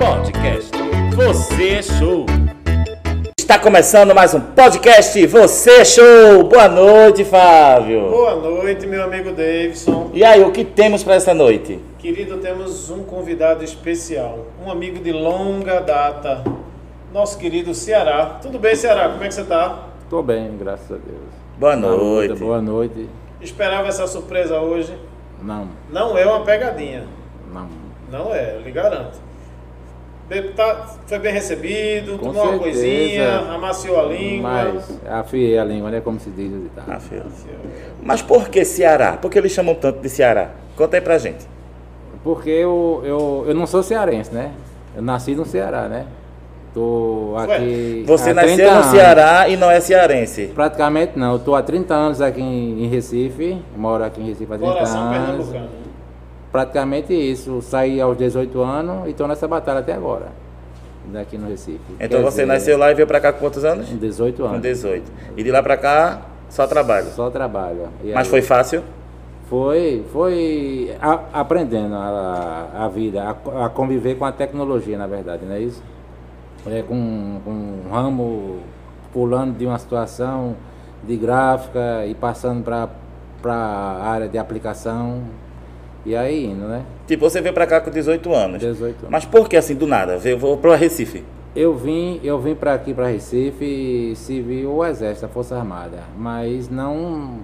Podcast Você é Show. Está começando mais um podcast Você é Show. Boa noite, Fábio. Boa noite, meu amigo Davidson. E aí, o que temos para essa noite? Querido, temos um convidado especial, um amigo de longa data, nosso querido Ceará. Tudo bem, Ceará? Como é que você está? Estou bem, graças a Deus. Boa noite. Boa noite. Esperava essa surpresa hoje. Não, Não é uma pegadinha. não. Não é, eu lhe garanto. Tá- foi bem recebido, Com tomou uma certeza. coisinha, amaciou a língua. Mas afiei a língua, né? Como se diz e tal. Ah, filho. Mas por que Ceará? Por que eles chamam tanto de Ceará? Conta aí pra gente. Porque eu, eu, eu não sou cearense, né? Eu nasci no Ceará, né? Tô aqui. Você há 30 nasceu no anos. Ceará e não é cearense. Praticamente não. Eu tô há 30 anos aqui em, em Recife. Moro aqui em Recife há 30 Coração anos. pernambucano. Praticamente isso. Saí aos 18 anos e tô nessa batalha até agora. Daqui no Recife. Então Quer você dizer, nasceu lá e veio pra cá com quantos anos? Com 18 anos. Com 18. E de lá pra cá, só trabalho. Só trabalho. E Mas aí- foi fácil? Foi, foi a- aprendendo a, a vida, a, a conviver com a tecnologia, na verdade, não é isso? É, com, com um ramo pulando de uma situação de gráfica e passando para a área de aplicação e aí indo, né? Tipo, você veio pra cá com 18 anos. 18 anos. Mas por que assim, do nada? Veio vou pro Recife. Eu vim, eu vim para aqui, para Recife, civil ou exército, a Força Armada, mas não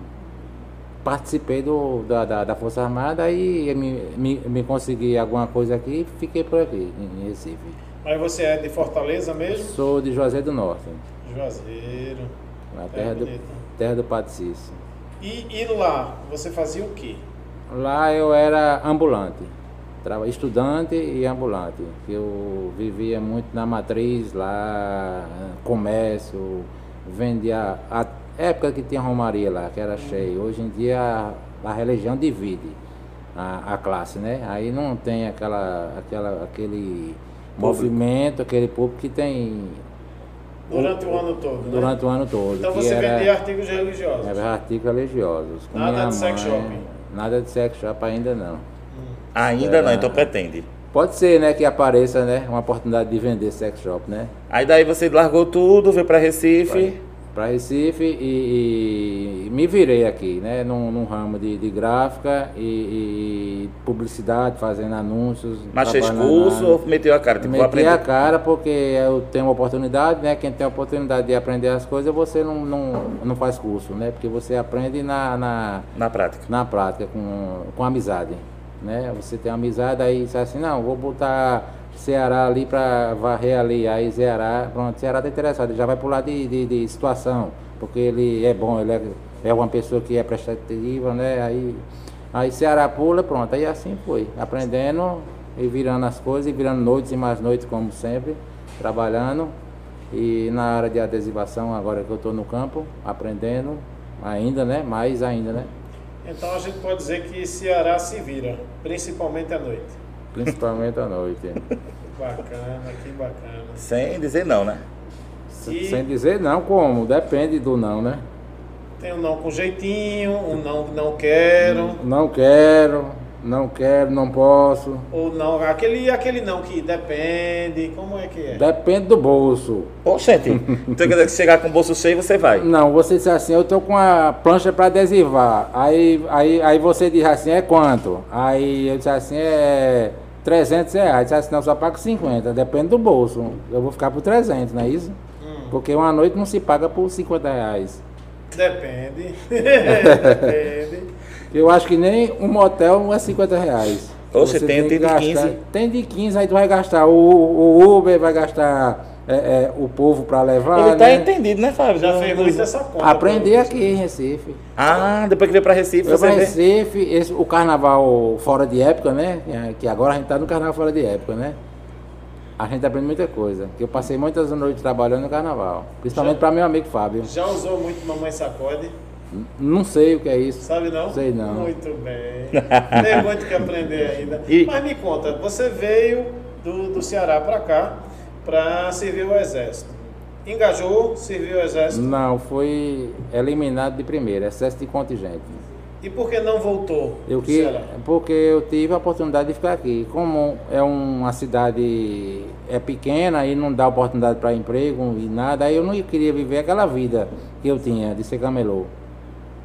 participei do, da, da, da Força Armada e me, me, me consegui alguma coisa aqui e fiquei por aqui, em, em Recife. Mas você é de Fortaleza mesmo? Sou de Juazeiro do Norte, Juazeiro. na É terra, do, terra do Patricício. E, e lá, você fazia o quê? Lá eu era ambulante, estudante e ambulante. Eu vivia muito na matriz lá, comércio, vendia. A época que tinha romaria lá, que era cheio. Hoje em dia a, a religião divide a, a classe, né? Aí não tem aquela, aquela, aquele movimento, aquele público que tem Durante o ano todo, né? durante o ano todo. Então você era- vendia artigos religiosos. era artigos religiosos. com Nada minha de sex mãe. Nada de sex shop ainda não. Ainda não, É. então pretende. Pode ser, né, que apareça, né, uma oportunidade de vender sex shop, né? Aí daí você largou tudo, veio pra Recife. Para Recife e, e me virei aqui, né, num, num ramo de, de gráfica e, e publicidade, fazendo anúncios. Mas fez curso ou meteu a cara? Tipo, Meti a aprender. cara porque eu tenho uma oportunidade, né? Quem tem a oportunidade de aprender as coisas, você não, não, não faz curso, né? Porque você aprende na, na, Na prática. na prática, com, com amizade. Né? Você tem amizade, aí você assim, não, vou botar Ceará ali para varrer ali, aí Ceará, pronto, Ceará tá interessado, ele já vai pular de, de, de situação, porque ele é bom, ele é, é uma pessoa que é prestativa, né? Aí, aí Ceará pula, pronto, aí assim foi, aprendendo e virando as coisas, e virando noites e mais noites, como sempre, trabalhando. E na área de adesivação, agora que eu estou no campo, aprendendo ainda, né? Mais ainda, né? Então a gente pode dizer que Ceará se vira, principalmente à noite. Principalmente à noite. Bacana, que bacana. Sem dizer não, né? E- Sem dizer não como, depende do não, né? Tem um não com jeitinho, um não que não quero, Não quero, não quero, não posso. ou não, aquele, aquele não que depende, como é que é? Depende do bolso. Oxente, então quer dizer que chegar com o bolso cheio, você vai. Não, você diz assim, eu tô com a plancha para adesivar. Aí, aí, aí você diz assim, é quanto? Aí eu disse assim, é 300 reais. Disse assim, não, só pago 50. Depende do bolso. Eu vou ficar por 300, não é isso? Hum. Porque uma noite não se paga por 50 reais. Depende. Depende. Eu acho que nem um motel é 50 reais. Oxe, Você tem- tem de gastar- 15. Tem de 15, aí tu vai gastar o, o Uber, vai gastar é, é, o povo para levar. Ele tá né? entendido, né, Fábio? Já fez muito essa conta. Aprender pô. aqui em Recife. Ah, depois que veio pra Recife, Eu você para. Recife, esse, o carnaval fora de época, né? Que agora a gente tá no carnaval fora de época, né? A gente aprende muita coisa. Que eu passei muitas noites trabalhando no carnaval. Principalmente para meu amigo Fábio. Já usou muito Mamãe Sacode? Não sei o que é isso. Sabe não? Sei não. Muito bem. Tem muito que aprender ainda. E- Mas me conta, você veio do, do Ceará para cá para servir o Exército. Engajou, serviu o Exército. Não, foi eliminado de primeira, excesso de contingente. E por que não voltou? Eu que, Ceará? porque eu tive a oportunidade de ficar aqui. Como é uma cidade é pequena e não dá oportunidade para emprego e nada, aí eu não queria viver aquela vida que eu tinha de ser camelô.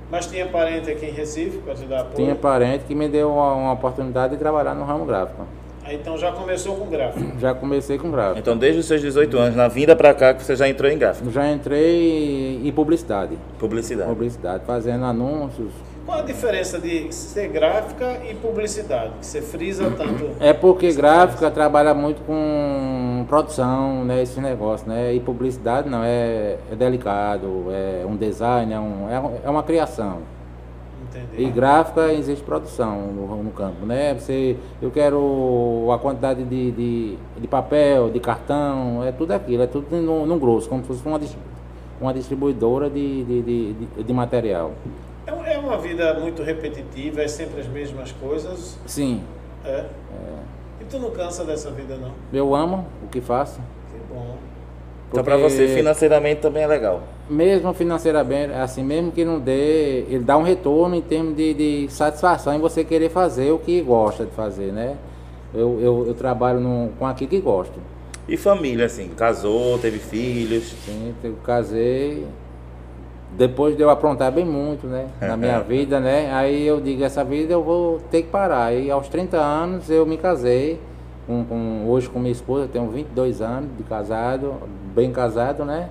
Mas tinha parente aqui em Recife para te dar apoio? Tinha parente que me deu uma, uma oportunidade de trabalhar no ramo gráfico. Aí, então já começou com gráfico. Já comecei com gráfico. Então, desde os seus 18 anos, na vinda pra cá, que você já entrou em gráfico. Já entrei em publicidade. Publicidade. Publicidade, fazendo anúncios. Qual a diferença de ser gráfica e publicidade? Que você frisa tanto. É porque gráfica trabalha muito com produção, né? Esse negócio, né? E publicidade não, é, é delicado, é um design, é, um, é, um- é uma criação. Entender. E gráfica existe produção no, no campo, né? Você, eu quero a quantidade de, de, de papel, de cartão, é tudo aquilo, é tudo no, no grosso, como se fosse uma, uma distribuidora de, de, de, de- material. É É uma vida muito repetitiva, é sempre as mesmas coisas. Sim, É. E tu não cansa dessa vida, não? eu amo o que faço. Então, porque- você, financeiramente também é legal. mesmo financeiramente, assim, mesmo que não dê, ele dá um retorno em termos de, de satisfação em você querer fazer o que gosta de fazer, né? Eu, eu, eu trabalho num- com aquilo que gosto. E família, assim, casou, teve filhos. Sim, eu casei. Depois de eu aprontar bem muito, né? Na minha vida, né? Aí eu digo, essa vida eu vou ter que parar. E aos 30 anos eu me casei. Com, com- hoje com minha esposa, eu tenho 22 anos de casado, bem casado, né?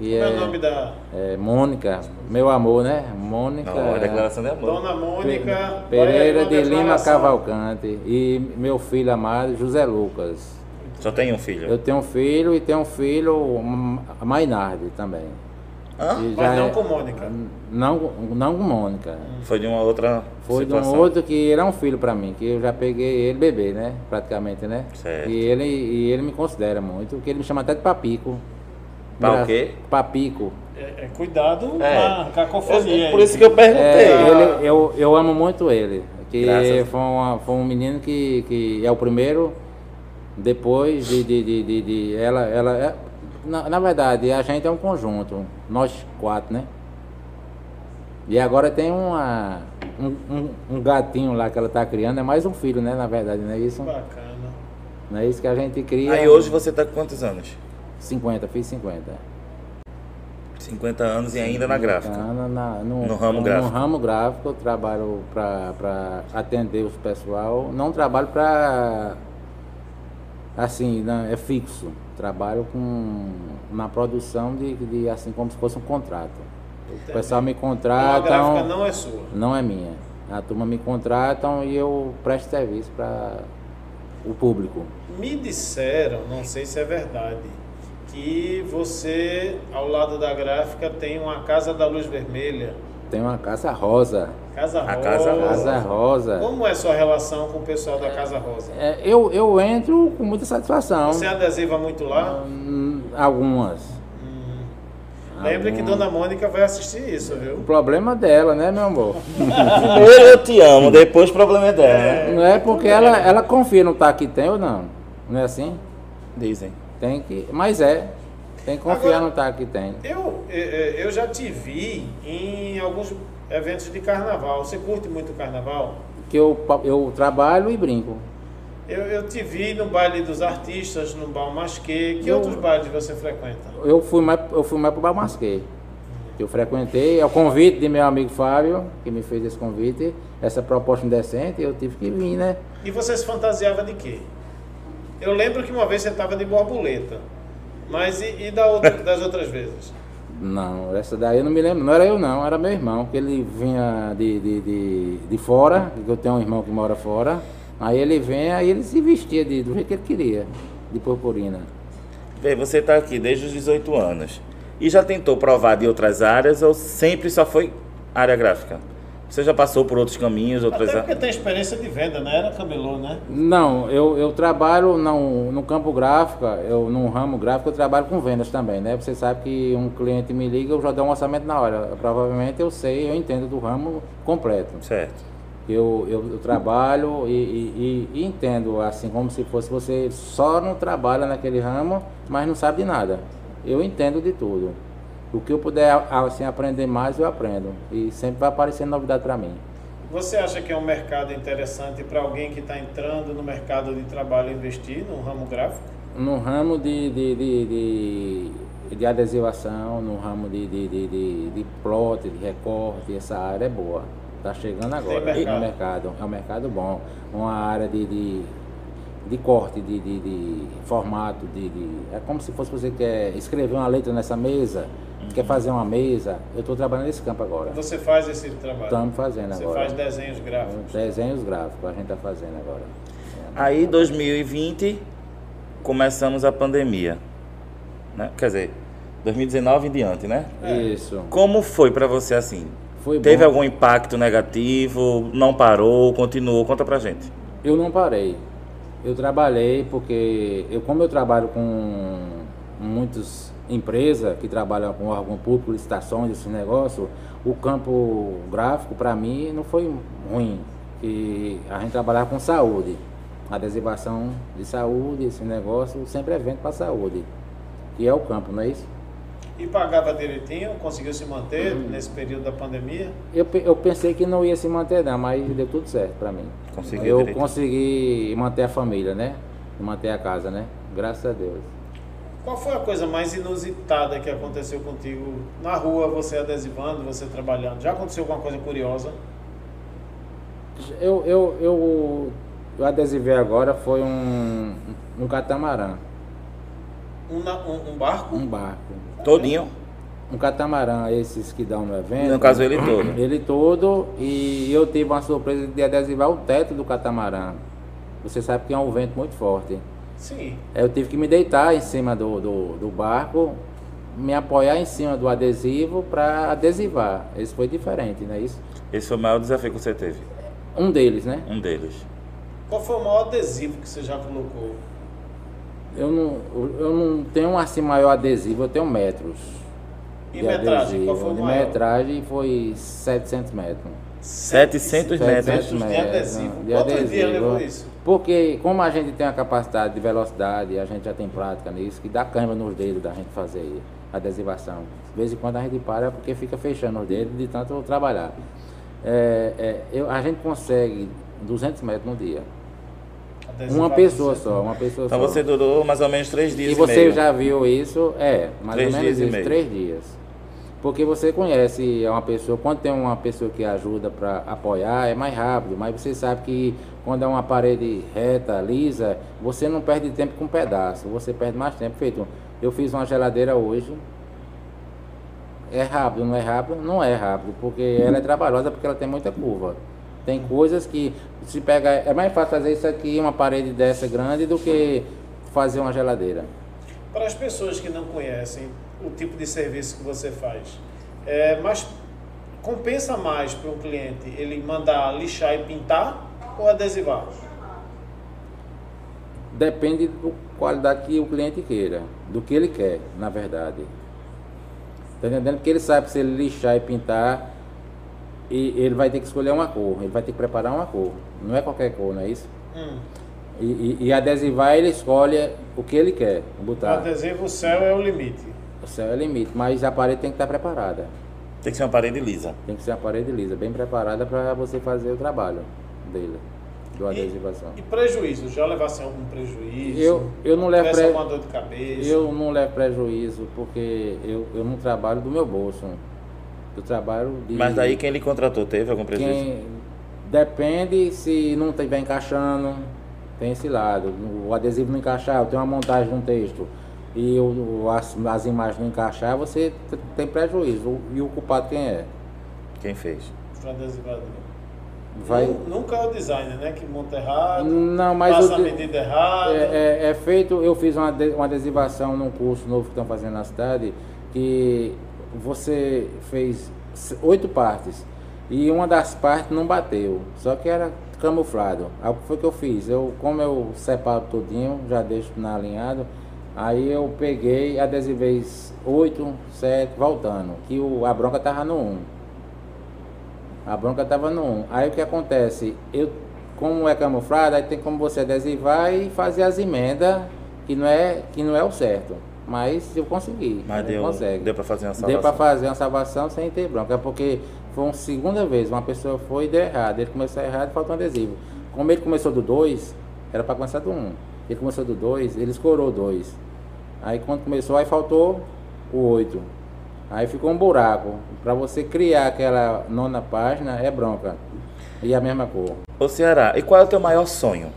E Como é o nome da É, Mônica, meu amor, né? Mônica. Não, é declaração de amor. Dona Mônica Pereira de Lima. Cavalcante. E meu filho amado, José Lucas. Só tem um filho. Eu tenho um filho e tenho um filho, a Mainardi também. Hã? Mas não é- com Mônica. Não, não com Mônica. Foi de uma outra Foi de situação. um outro que ele é um filho pra mim, que eu já peguei ele bebê, né? Praticamente, né? Certo. E ele, e ele me considera muito, que ele me chama até de papico. Pa o quê? Papico. É, é, cuidado É. com a cacofonia. É, por aí. isso que eu perguntei. É, ele- eu, eu amo muito ele. Que Graças. foi, uma- foi um menino que, que é o primeiro, depois de, de, de, de- de- ela, ela é- na, na verdade, a gente é um conjunto, nós quatro, né? E agora tem uma, um, um, um gatinho lá que ela tá criando, é mais um filho, né? Na verdade, não é isso? Bacana. Não é isso que a gente cria. Aí hoje você tá com quantos anos? 50, fiz 50. 50 anos e ainda na gráfica. Ana, na- no, No ramo no- gráfico. No ramo gráfico, eu trabalho para atender os pessoal. Não trabalho para. Assim, não, é fixo. Trabalho com na produção de, de assim como se fosse um contrato. O pessoal me Então, a gráfica não é sua. não é minha. A turma me contratam e eu presto serviço para o público. Me disseram, não sei se é verdade, que você, ao lado da gráfica, tem uma Casa da Luz Vermelha. Tem uma casa rosa. Casa A Rosa. Casa Rosa. Casa rosa. Como é sua relação com o pessoal da Casa Rosa? É, eu, eu entro com muita satisfação. Você adesiva muito lá? Hum, Algumas. Lembre que Algumas. Dona Mônica vai assistir isso, O viu? problema dela, né, meu amor? Primeiro eu te amo, depois o problema é dela, né? Não é porque ela, ela confia no tá que tem ou não. Não é assim? Dizem. Tem que. Mas é. Tem que confiar Agora- no tá que tem. Eu, eh, eh, eu já te vi em alguns eventos de carnaval. Você curte muito carnaval? Que eu, eu trabalho e brinco. Eu, eu te vi no baile dos artistas, no Balmasquê. Que Eu- outros bailes você frequenta? Eu fui mais, eu fui mais pro Balmasquê. Eu frequentei, é o convite de meu amigo Fábio, que me fez esse convite, essa proposta indecente, eu tive que vir, né? E você se fantasiava de quê? Eu lembro que uma vez você estava de borboleta. Mas e, e da outra- das outras vezes? Não, essa daí eu não me lembro. Não era eu não, era meu irmão, que ele vinha de, de, de, de fora, que eu tenho um irmão que mora fora. Aí ele vem, aí ele se vestia de, do jeito que ele queria, de purpurina. Vê, você tá aqui desde os 18 anos. E já tentou provar de outras áreas ou sempre só foi área gráfica? Você já passou por outros caminhos, outras Até porque tem experiência de venda, né? Era camelô, né? Não, eu, eu trabalho no, no campo gráfico, eu no ramo gráfico eu trabalho com vendas também, né? Você sabe que um cliente me liga, eu já dou um orçamento na hora. Provavelmente eu sei, eu entendo do ramo completo. Certo. Eu, eu, eu trabalho e, e- e- e entendo, assim, como se fosse você só não trabalha naquele ramo, mas não sabe de nada. Eu entendo de tudo. O que eu puder assim, aprender mais, eu aprendo. E sempre vai aparecer novidade para mim. Você acha que é um mercado interessante para alguém que está entrando no mercado de trabalho investir no ramo gráfico? No ramo de, de, de, de, de adesivação, no ramo de, de, de, de, de plot, de recorte, essa área é boa. Está chegando agora mercado. no mercado. É um mercado bom. Uma área de, de, de corte, de, de, de formato, de, de. É como se fosse você quer escrever uma letra nessa mesa, quer fazer uma mesa. Eu estou trabalhando nesse campo agora. Você faz esse trabalho? Estamos fazendo Você agora. faz desenhos gráficos? Desenhos gráficos, a gente está fazendo agora. Aí, 2020, começamos a pandemia. Né? Quer dizer, 2019 em diante, né? É. Isso. Como foi pra você assim? Foi Teve bom. algum impacto negativo? Não parou? Continuou? Conta pra gente. Eu não parei. Eu trabalhei porque eu como eu trabalho com muitas empresas que trabalham com órgão público, licitações, esse negócio, o campo gráfico para mim não foi ruim. Que a gente trabalhava com saúde. Adesivação de saúde, esse negócio sempre é evento para saúde. Que é o campo, não é isso? E pagava direitinho? Conseguiu se manter Uhum. nesse período da pandemia? Eu, eu pensei que não ia se manter não, mas deu tudo certo para mim. Conseguiu eu direitinho. consegui manter a família, né? Manter a casa, né? Graças a Deus. Qual foi a coisa mais inusitada que aconteceu contigo na rua, você adesivando, você trabalhando? Já aconteceu alguma coisa curiosa? Eu, eu, eu, eu adesivei agora foi um, um catamarã, Um, um- um barco? um barco. Todinho. Um catamarã, esses que dão no evento. No caso, ele todo. Ele todo, e eu tive uma surpresa de adesivar o teto do catamarã. Você sabe que é um vento muito forte. Sim. Eu tive que me deitar em cima do, do, do barco, me apoiar em cima do adesivo para adesivar. Esse foi diferente, não é isso? Esse foi o maior desafio que você teve. Um deles, né? Um deles. Qual foi o maior adesivo que você já colocou? Eu não, eu não tenho assim maior adesivo, eu tenho metros. E de metragem? Qual adesivo. foi o De maior? metragem foi 700 metros. 700 metros. 700 de adesivo. de Quanto dia adesivo. levou isso? Porque como a gente tem a capacidade de velocidade, a gente já tem prática nisso, que dá câimbra nos dedos da gente fazer adesivação. De vez em quando a gente para porque fica fechando os dedos de tanto trabalhar. É, é, eu, a gente consegue 200 metros no dia. Adesivar Uma pessoa só, uma pessoa Então só. você durou mais ou menos três dias E e, você meio. já viu isso? É, mais Três ou menos dias e isso, meio. três dias. Porque você conhece uma pessoa, quando tem uma pessoa que ajuda para apoiar, é mais rápido, mas você sabe que quando é uma parede reta, lisa, você não perde tempo com um pedaço, você perde mais tempo. Feito, eu fiz uma geladeira hoje. É rápido, não é rápido? Não é rápido, porque ela é trabalhosa porque ela tem muita curva. Tem coisas que se pega. É mais fácil fazer isso aqui, uma parede dessa grande, do que fazer uma geladeira. Para as pessoas que não conhecem o tipo de serviço que você faz, é, mas compensa mais para um cliente ele mandar lixar e pintar ou adesivar? Depende da qualidade que o cliente queira, do que ele quer, na verdade. Tá entendendo? Porque ele sabe que se ele lixar e pintar, e ele vai ter que escolher uma cor, ele vai ter que preparar uma cor. Não é qualquer cor, não é isso? Hum. E, e, e adesivar, ele escolhe o que ele quer O botar. adesivo, o céu é o limite. O céu é limite, mas a parede tem que estar preparada. Tem que ser uma parede lisa. Tem que ser uma parede lisa, bem preparada para você fazer o trabalho dele, do adesivação. E prejuízo? Já levasse algum prejuízo? Eu, eu não levo pre... alguma dor de cabeça? Eu não levo prejuízo porque eu, eu não trabalho do meu bolso. Eu trabalho de. Mas daí quem lhe contratou teve algum prejuízo? quem Depende se não estiver encaixando, tem esse lado. O adesivo não encaixar, eu tenho uma montagem de um texto e o, as, as imagens não encaixar, você tem prejuízo. E o culpado quem é? Quem fez? Adesivador. Vai. Nu- Nunca é o designer, né? Que monta errado, Não, mas passa o a de- medida errada. É, é- é feito, eu fiz uma, ade- uma adesivação num curso novo que estão fazendo na cidade, que você fez oito partes e uma das partes não bateu, só que era camuflado. Aí o que foi que eu fiz? Eu, como eu separo tudinho, já deixo na alinhado, aí eu peguei, adesivei s- oito, sete, voltando, que o, a bronca tava no um. A bronca tava no 1. Aí o que acontece? Eu, como é camuflado, aí tem como você adesivar e fazer as emendas, que não é, que não é o certo. Mas eu consegui. Mas deu, consegue. deu pra fazer uma Deu salvação. para fazer uma salvação sem ter bronca. É porque foi uma segunda vez, uma pessoa foi e deu errado. Ele começou errado e faltou um adesivo. Como ele começou do 2, era para começar do 1. Um. Ele começou do 2, ele escorou dois. Aí quando começou, aí faltou o 8. Aí ficou um buraco. Para você criar aquela nona página é bronca. E a mesma cor. Ô Ceará, e qual é o teu maior sonho?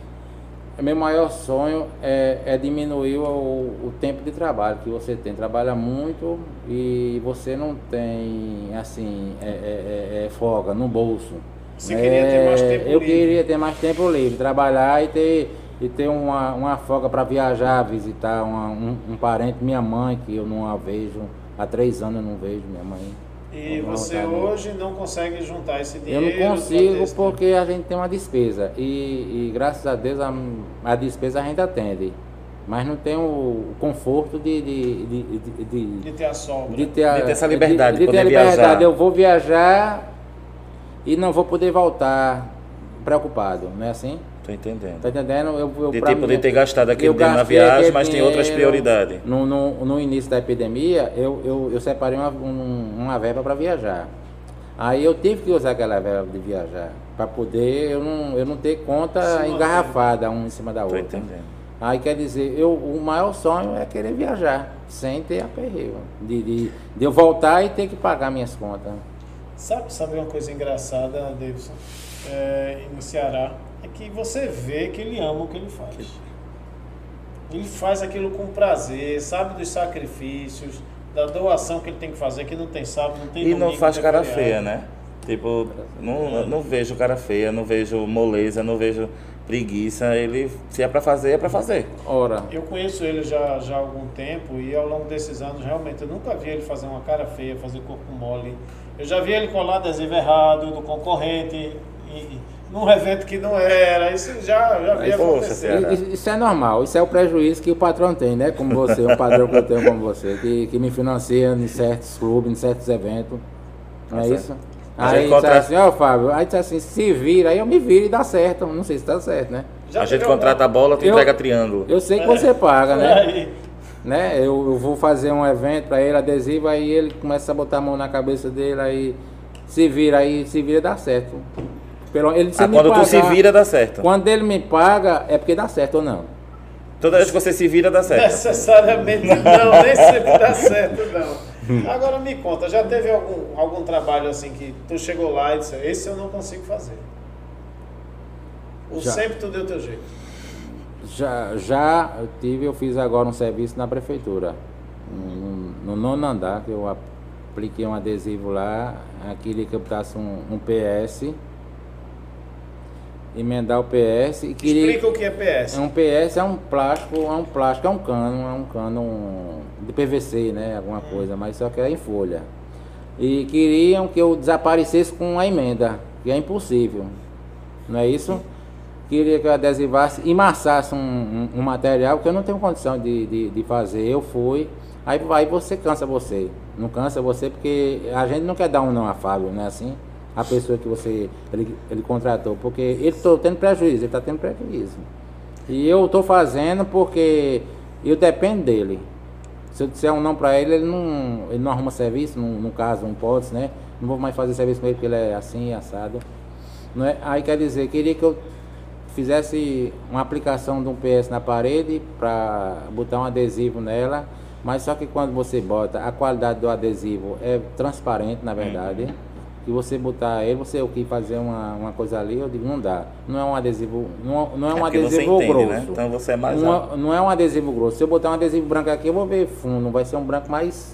Meu maior sonho é, é diminuir o, o, tempo de trabalho que você tem. Trabalha muito e você não tem, assim, é, é, é, é folga no bolso. Você queria ter mais tempo Eu livre. queria ter mais tempo livre, trabalhar e ter, e ter uma, uma folga para viajar, visitar uma, um, um parente, minha mãe, que eu não a vejo. Há três anos eu não vejo minha mãe. E Não, você hoje não consegue juntar esse Eu dinheiro? não pra consigo porque a gente tem uma despesa. E, e graças a Deus a, a despesa a gente atende. Mas não tem o, o conforto de, de, de, de, de- De ter a sobra. de ter, a, De ter essa liberdade, de, de ter poder a liberdade. viajar. Eu vou viajar e não vou poder voltar preocupado, não é assim? Tô entendendo. Tá entendendo? Eu, eu, De ter- poder ter gastado aquele dinheiro na viagem, mas tem outras prioridades. No, no, no início da epidemia, eu, eu, eu separei uma, um- uma verba para viajar. Aí eu tive que usar aquela verba de viajar, para poder eu não, eu não ter conta manter. engarrafada uma em cima da Tô outra. entendendo. Aí quer dizer, eu, o maior sonho é querer viajar, sem ter aperreio. De, de, de eu voltar e ter que pagar minhas contas. Sabe, sabe uma coisa engraçada, Davidson? É, no Ceará, que você vê que ele ama o que ele faz. Ele faz aquilo com prazer, sabe dos sacrifícios, da doação que ele tem que fazer, que não tem sábado, não tem E não faz cara feriado. feia, né? Tipo, não, não vejo cara feia, não vejo moleza, não vejo preguiça. Ele, se é pra fazer, é pra fazer. Ora, Eu conheço ele já, já há algum tempo e ao longo desses anos, realmente, eu nunca vi ele fazer uma cara feia, fazer corpo mole. Eu já vi ele colar adesivo errado do concorrente, e, num evento que não era. Isso já, já poxa, acontecer. Isso é normal, isso é o prejuízo que o patrão tem, né? Como você, um padrão que eu tenho como você, que, que me financia em certos clubes, em certos eventos. Não é Tá certo. isso? Aí disse assim, ó Fábio, aí disse assim, se vira, aí eu me viro e dá certo. Não sei se dá certo, né? Já a gente contrata a bola, tu Eu- entrega triângulo. Eu sei que você paga, né? Aí, né? Eu, eu vou fazer um evento pra ele, adesivo, aí ele começa a botar a mão na cabeça dele, aí se vira, aí se vira dá certo. Pelo, ele se Ah, quando tu se pagar- vira, dá certo. Quando ele me paga, é porque dá certo ou não. Toda vez que você se vira, dá certo. necessariamente não, nem sempre dá certo, não. Agora me conta, já teve algum, algum trabalho assim que tu chegou lá e disse, esse eu não consigo fazer? Ou Já. sempre tu deu teu jeito? Já, já eu tive, eu fiz agora um serviço na prefeitura, no, no nono andar, que eu apliquei um adesivo lá, queria que eu botasse um, um PS, emendar o PS e queria. Explica o que é PS. É um PS, é um plástico, é um plástico, é um cano, é um cano de PVC, né? Alguma coisa, mas só que é em folha. E queriam que eu desaparecesse com a emenda, que é impossível. Não é isso? Queria que eu adesivasse e massasse um, um, um material que eu não tenho condição de, de, de fazer. Eu fui. Aí, aí você cansa você. Não cansa você porque a gente não quer dar um não a Fábio, não é assim? A pessoa que você ele, ele contratou, porque ele está tendo prejuízo, ele está tendo prejuízo. E eu estou fazendo porque eu dependo dele. Se eu disser um não para ele, ele não, ele não arruma serviço, no, no caso, um pode, né? Não vou mais fazer serviço com ele porque ele é assim, assado. Não é? Aí quer dizer, queria que eu fizesse uma aplicação de um PS na parede para botar um adesivo nela, mas só que quando você bota, a qualidade do adesivo é transparente, na verdade. E você botar ele, você o que fazer uma, uma coisa ali, eu digo, não dá. Não é um adesivo, não, não é um É você adesivo entende, grosso. né? Então você é mais. Não é, não é um adesivo grosso. Se eu botar um adesivo branco aqui, eu vou ver fundo, vai ser um branco mais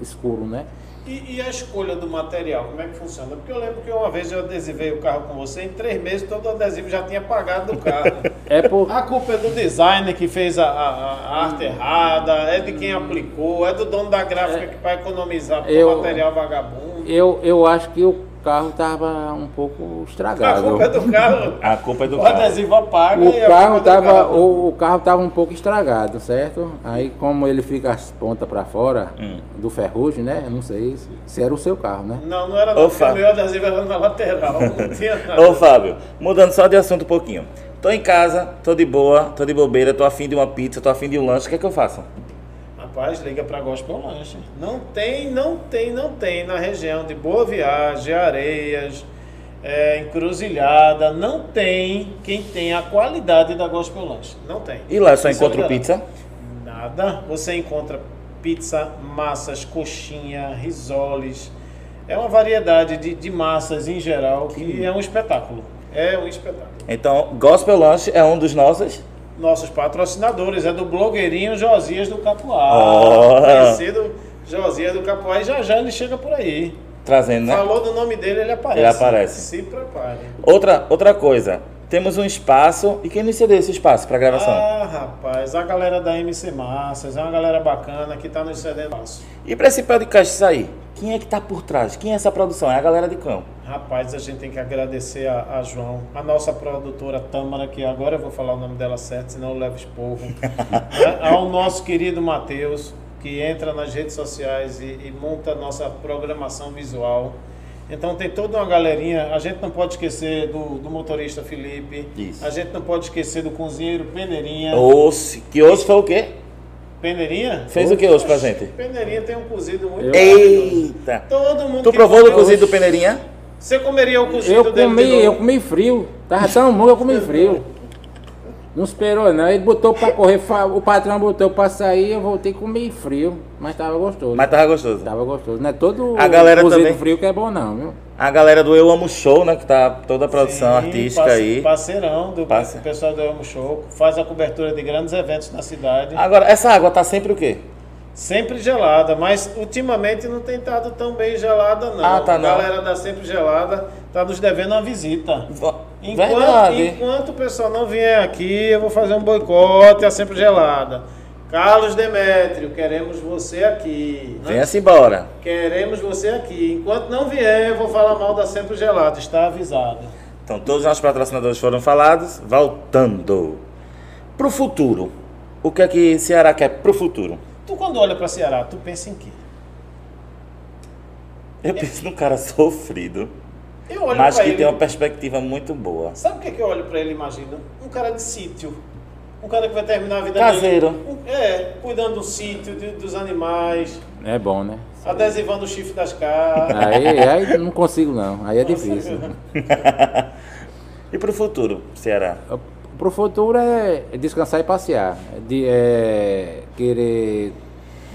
escuro, né? E, e a escolha do material, como é que funciona? Porque eu lembro que uma vez eu adesivei o carro com você, em três meses todo o adesivo já tinha apagado do carro. É por, A culpa é do designer que fez a, a- a arte errada, é de quem aplicou, é do dono da gráfica que vai economizar Eu- material vagabundo. Eu, eu acho que o carro tava um pouco A estragado. culpa é do carro. A culpa é do O carro. adesivo apaga O e a carro, culpa é do tava, carro. o, o carro tava um pouco estragado, certo? Aí como ele fica as pontas para fora Hum. do ferrugem, né? Eu não sei se, era o seu carro, né? Não, não era Ô, o Fábio. meu adesivo era na lateral, não tinha nada. Ô Fábio, mudando só de assunto um pouquinho. Tô em casa, tô de boa, tô de bobeira, tô afim de uma pizza, tô afim de um lanche, o que é que eu faço? Rapaz, liga para Gospel Lanche. Não tem, não tem, não tem na região de Boa Viagem, Areias, é, Encruzilhada, não tem quem tem a qualidade da Gospel Lanche. Não tem. E lá só é encontro verdade. pizza? Nada. Você encontra pizza, massas, coxinha, risoles. É uma variedade de, de massas em geral que é um espetáculo. É um espetáculo. Então, Gospel Lunch é um dos nossos. Nossos patrocinadores é do blogueirinho Josias do Capuá. Oh. Conhecido Josias do Capuá. E já já ele chega por aí. Trazendo, né? Falou do nome dele, ele aparece. Ele aparece. Se prepare. Outra, outra coisa. Temos um espaço. E quem nos cedeu esse espaço para gravação? Ah, rapaz, a galera da MC Massas é uma galera bacana que tá nos cedendo espaço. E para esse podcast sair, quem é que tá por trás? Quem é essa produção? É a galera de cão. Rapaz, a gente tem que agradecer a, a João, a nossa produtora Tâmara, que agora eu vou falar o nome dela certo, senão eu levo esporro. Né? Ao nosso querido Matheus, que entra nas redes sociais e, e monta a nossa programação visual. Então tem toda uma galerinha. A gente não pode esquecer do, do motorista Felipe. Isso. A gente não pode esquecer do cozinheiro Peneirinha. Osse. Que hoje foi o quê? Peneirinha? Fez o que hoje pra gente? Peneirinha tem um cozido muito. Eita. Todo mundo Tu que provou do cozido do Peneirinha? Você comeria o cozido Eu dele de comi, novo? eu comi frio. Tava tão bom eu comi frio. Não esperou não. Ele botou pra correr, o patrão botou pra sair, eu voltei e comi frio. Mas tava gostoso. Mas tava gostoso. Tava gostoso. Não é todo A galera cozido também. frio que é bom não, viu? A galera do Eu Amo Show, né? Que tá toda a produção Sim, artística parce- aí. Parceirão do Parce- pessoal do Amo Show. Faz a cobertura de grandes eventos na cidade. Agora, essa água tá sempre o quê? Sempre gelada, mas ultimamente não tem estado tão bem gelada, não. Ah, tá, A não. galera da Sempre Gelada tá nos devendo uma visita. Enquanto, Verdade. enquanto o pessoal não vier aqui, eu vou fazer um boicote à Sempre Gelada. Carlos Demétrio, queremos você aqui. né? Venha-se embora. Queremos você aqui. Enquanto não vier, eu vou falar mal da Sempre Gelada. Está avisado. Então, todos os nossos patrocinadores foram falados. Voltando. Pro futuro. O que é que Ceará quer pro futuro? Tu quando olha para Ceará, tu pensa em quê? Eu penso num cara sofrido, Eu olho mas que ele. tem uma perspectiva muito boa. Sabe o que, é que eu olho pra ele e imagino? Um cara de sítio. Um cara que vai terminar a vida Caseiro. dele. É, cuidando do sítio, de- dos animais, É bom, né? adesivando o chifre das caras. Aí, aí não consigo não. Aí é difícil. E pro futuro, Ceará? Pro futuro é descansar e passear. De, é, querer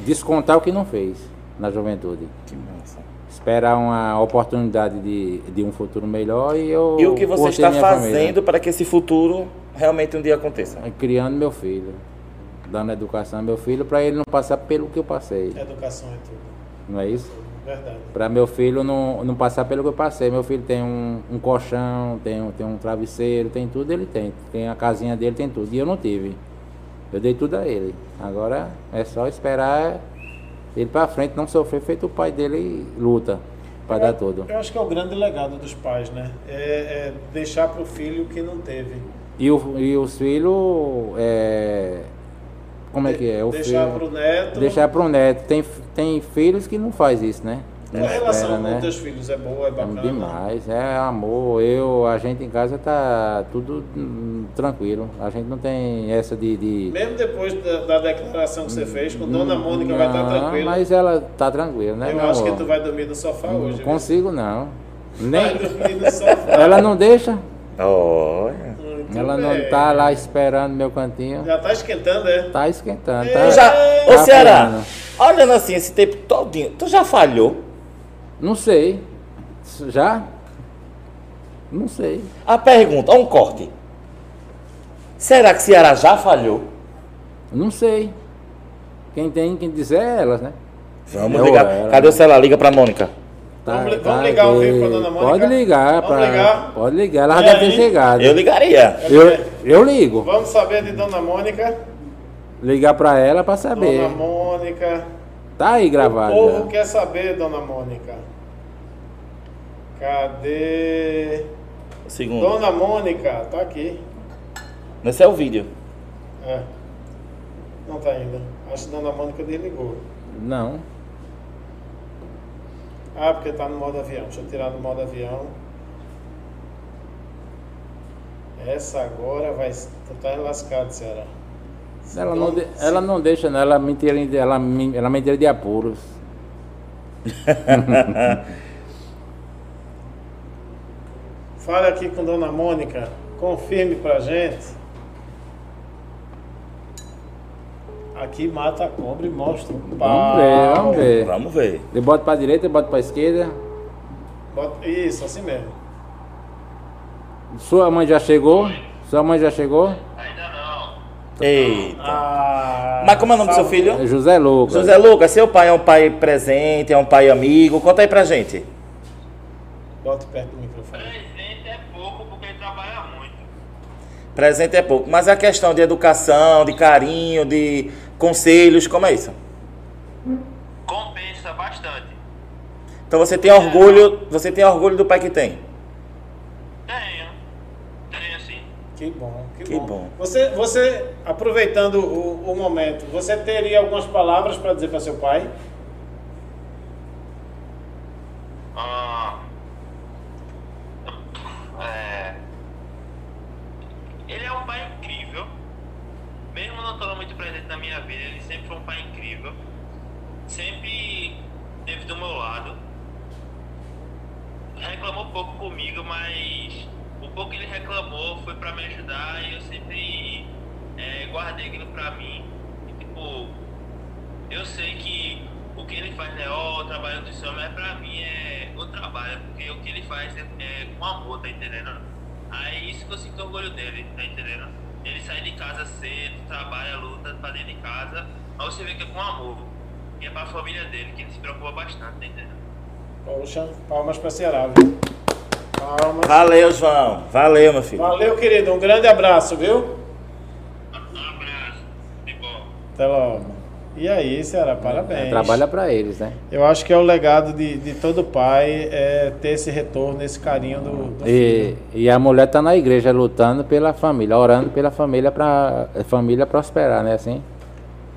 descontar o que não fez na juventude. Que massa. Esperar uma oportunidade de, de um futuro melhor e eu. E o que você está fazendo família. para que esse futuro realmente um dia aconteça? Criando meu filho. Dando educação ao meu filho para ele não passar pelo que eu passei. Educação é tudo. Não é isso? Para meu filho não, não passar pelo que eu passei. Meu filho tem um, um colchão, tem, um- tem um travesseiro, tem tudo, ele tem. Tem a casinha dele, tem tudo. E eu não tive. Eu dei tudo a ele. Agora é só esperar ele para frente, não sofrer, feito o pai dele luta para dar tudo. Eu acho que é o grande legado dos pais, né? É, é deixar pro filho o que não teve. E, o, e os filhos, é, como é que é? O deixar filho, pro neto. deixar para o neto. Tem, tem filhos que não faz isso, né? Não A relação espera, com teus filhos é boa, é É bacana. demais, é amor. Eu, a gente em casa tá tudo hum, tranquilo. A gente não tem essa de. de- Mesmo depois da, da declaração que você fez, com Dona Mônica vai estar Não, tranquila. Mas ela tá tranquila, né? Eu meu acho que amor? tu vai dormir no sofá Não hoje. consigo não. Vai Nem, dormir no sofá. ela não deixa. Olha. Ela não tá lá esperando meu cantinho. Já tá esquentando, é? Tá esquentando. Tu Tá, já, ô tá Ceará, olhando assim esse tempo todinho, tu já falhou? Não sei. Já? Não sei. A pergunta, um corte. Será que Ceará já falhou? Não sei. Quem tem que dizer é elas, né? Vamos Eu ligar. era. Cadê o celular? Liga pra Mônica. Vamos li- vamos ligar aqui. vivo pra dona Mônica? Pode ligar, Vamos pra, ligar? pode ligar. Ela já E deve aí? ter chegado. Eu ligaria. Eu, eu ligo. Vamos saber de Dona Mônica. Ligar pra ela pra saber. Dona Mônica. Tá aí O gravado. povo já. quer saber, Dona Mônica. Cadê? Segundo. Dona Mônica, tá aqui. Esse é o vídeo. É. Não tá ainda. Acho que Dona Mônica desligou. Não. Ah, porque tá no modo avião. Deixa eu tirar do modo avião. Essa agora vai. Tu tá lascado, Ceará. Ela não, de- ela não deixa, não. Ela me tira, de- ela, me- ela me tira de apuros. Fale aqui com Dona Mônica, confirme pra gente. Aqui mata a cobra e mostra o pau. Vamos ver, vamos ver. Vamos ver. Eu boto pra direita, eu boto pra esquerda. Bota- Isso, assim mesmo. Sua mãe já chegou? Sua mãe já chegou? Ainda não. Eita. Ah, Mas como é o nome do seu salve. filho? É José Lucas. José Lucas, seu pai é um pai presente, é um pai amigo. Conta aí pra gente. Bota perto do microfone. Presente é pouco porque ele trabalha muito. Presente é pouco. Mas a questão de educação, de carinho, de conselhos, como é isso? Compensa bastante. Então você tem orgulho, você tem orgulho do pai que tem. Tenho. Tenho sim. Que bom, que, Que bom. bom. Você, você aproveitando o, o momento, você teria algumas palavras para dizer para seu pai? Ah, é, ele é um pai incrível. Não estando muito presente na minha vida, ele sempre foi um pai incrível. Sempre esteve do meu lado. Reclamou pouco comigo, mas o pouco que ele reclamou foi pra me ajudar e eu sempre é, guardei aquilo pra mim. E, tipo, eu sei que o que ele faz é ó, o trabalho do senhor, mas pra mim é o trabalho, porque o que ele faz é, é com amor, tá entendendo? Aí isso que eu sinto orgulho dele, tá entendendo? Ele sai de casa cedo, trabalha, luta pra dentro de casa, mas você vê que é com amor. E é pra família dele, que ele se preocupa bastante, tá entendendo? Poxa, palmas para Ceará, viu? Palmas. Valeu, João. Valeu, meu filho. Valeu, querido. Um grande abraço, viu? Um abraço, de bom. Até logo. E aí, Ceará, parabéns. Trabalha pra eles, né? Eu acho que é o legado de, de todo pai é ter esse retorno, esse carinho do, do E, e a mulher tá na igreja lutando pela família, orando pela família para a família prosperar, né? Assim,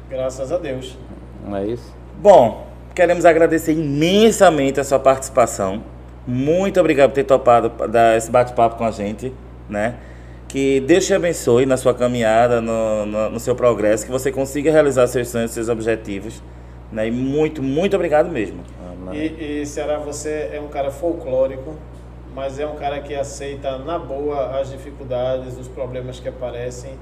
Graças a Deus. não é isso? Bom, queremos agradecer imensamente a sua participação. Muito obrigado por ter topado pa- dar esse bate-papo com a gente, né? Que Deus te abençoe na sua caminhada, no, no, no seu progresso, que você consiga realizar seus sonhos, seus objetivos, né? E muito, muito obrigado mesmo. E, e Ceará, você é um cara folclórico, mas é um cara que aceita na boa as dificuldades, os problemas que aparecem.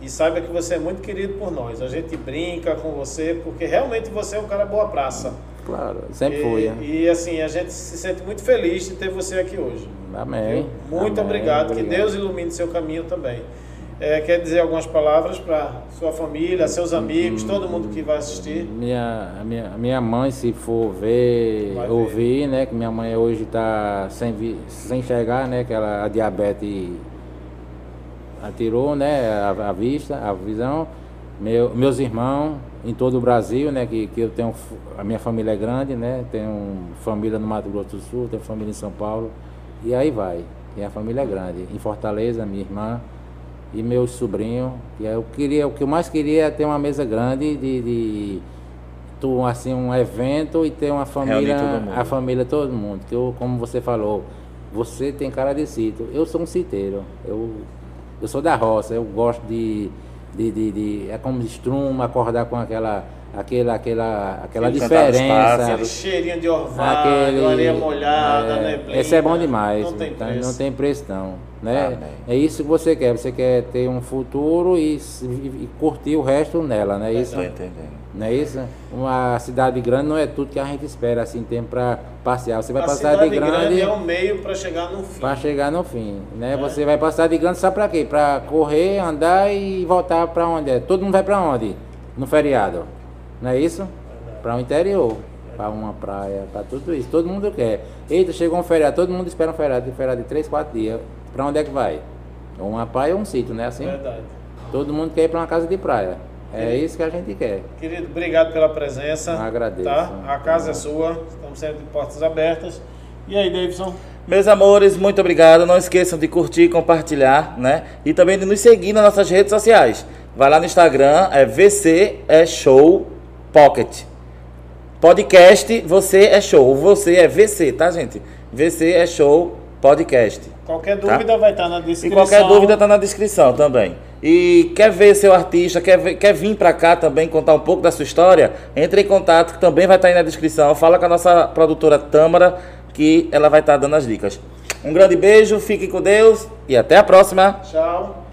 E saiba que você é muito querido por nós. A gente brinca com você porque realmente você é um cara boa praça. Claro, sempre e, fui. né? E assim, a gente se sente muito feliz de ter você aqui hoje. Amém. Muito Amém, obrigado. Que Deus ilumine seu caminho também. É, quer dizer algumas palavras para sua família, seus amigos, todo mundo que vai assistir? Minha, minha, minha mãe, se for ver, Vai ver. ouvir, né? Que minha mãe hoje está sem, sem enxergar, né? Que ela, a diabetes atirou, né? A, a vista, a visão. Meu, meus irmãos em todo o Brasil, né? Que, que eu tenho, a minha família é grande, né? Tenho família no Mato Grosso do Sul, tenho família em São Paulo. E aí vai. E a família é grande. Em Fortaleza, minha irmã e meus sobrinhos. E aí eu queria, o que eu mais queria é ter uma mesa grande de, de tu, assim, um evento e ter uma família, a família todo mundo. Que eu, como você falou, você tem cara de sítio. Eu sou um citeiro. Eu, eu sou da roça. Eu gosto de, de, de, de- é como de estrumo, acordar com aquela, aquela, aquela, aquela diferença. Aquele cheirinho de orvalho, Aquele, areia molhada, é, neblina. Esse é bom demais. Não tem então, preço. não tem preço não. Né? Amém. É isso que você quer. Você quer ter um futuro e, se- e curtir o resto nela, não é isso? Estou entendendo. Não é isso? Uma cidade grande não é tudo que a gente espera assim, tempo para passear. Você vai A passar cidade de grande, grande é um meio para chegar no fim. para chegar no fim, né? É. Você vai passar de grande sabe para quê? Para correr, andar e voltar para onde é. Todo mundo vai para onde? No feriado. Não é isso? Para o interior, para uma praia, para tudo isso. Todo mundo quer. Eita, chegou um feriado, todo mundo espera um feriado, um feriado de 3, 4 dias. Para onde é que vai? Ou uma praia ou um sítio, né? Assim? Verdade. Todo mundo quer ir para uma casa de praia. É isso que a gente quer. Querido, obrigado pela presença. Eu agradeço. Tá? A casa é sua, estamos sempre de portas abertas. E aí, Davidson? Meus amores, muito obrigado. Não esqueçam de curtir, compartilhar, né? E também de nos seguir nas nossas redes sociais. Vai lá no Instagram, é VC é Show Pocket. Podcast, você é show. Você é VC, tá, gente? VC é Show Podcast. Qualquer dúvida vai estar na E descrição. qualquer dúvida tá na descrição também. E quer ver seu artista, quer, ver- quer vir para cá também contar um pouco da sua história, entre em contato, que também vai estar aí na descrição. Fala com a nossa produtora Tâmara, que ela vai estar dando as dicas. Um grande beijo, fiquem com Deus e até a próxima. Tchau.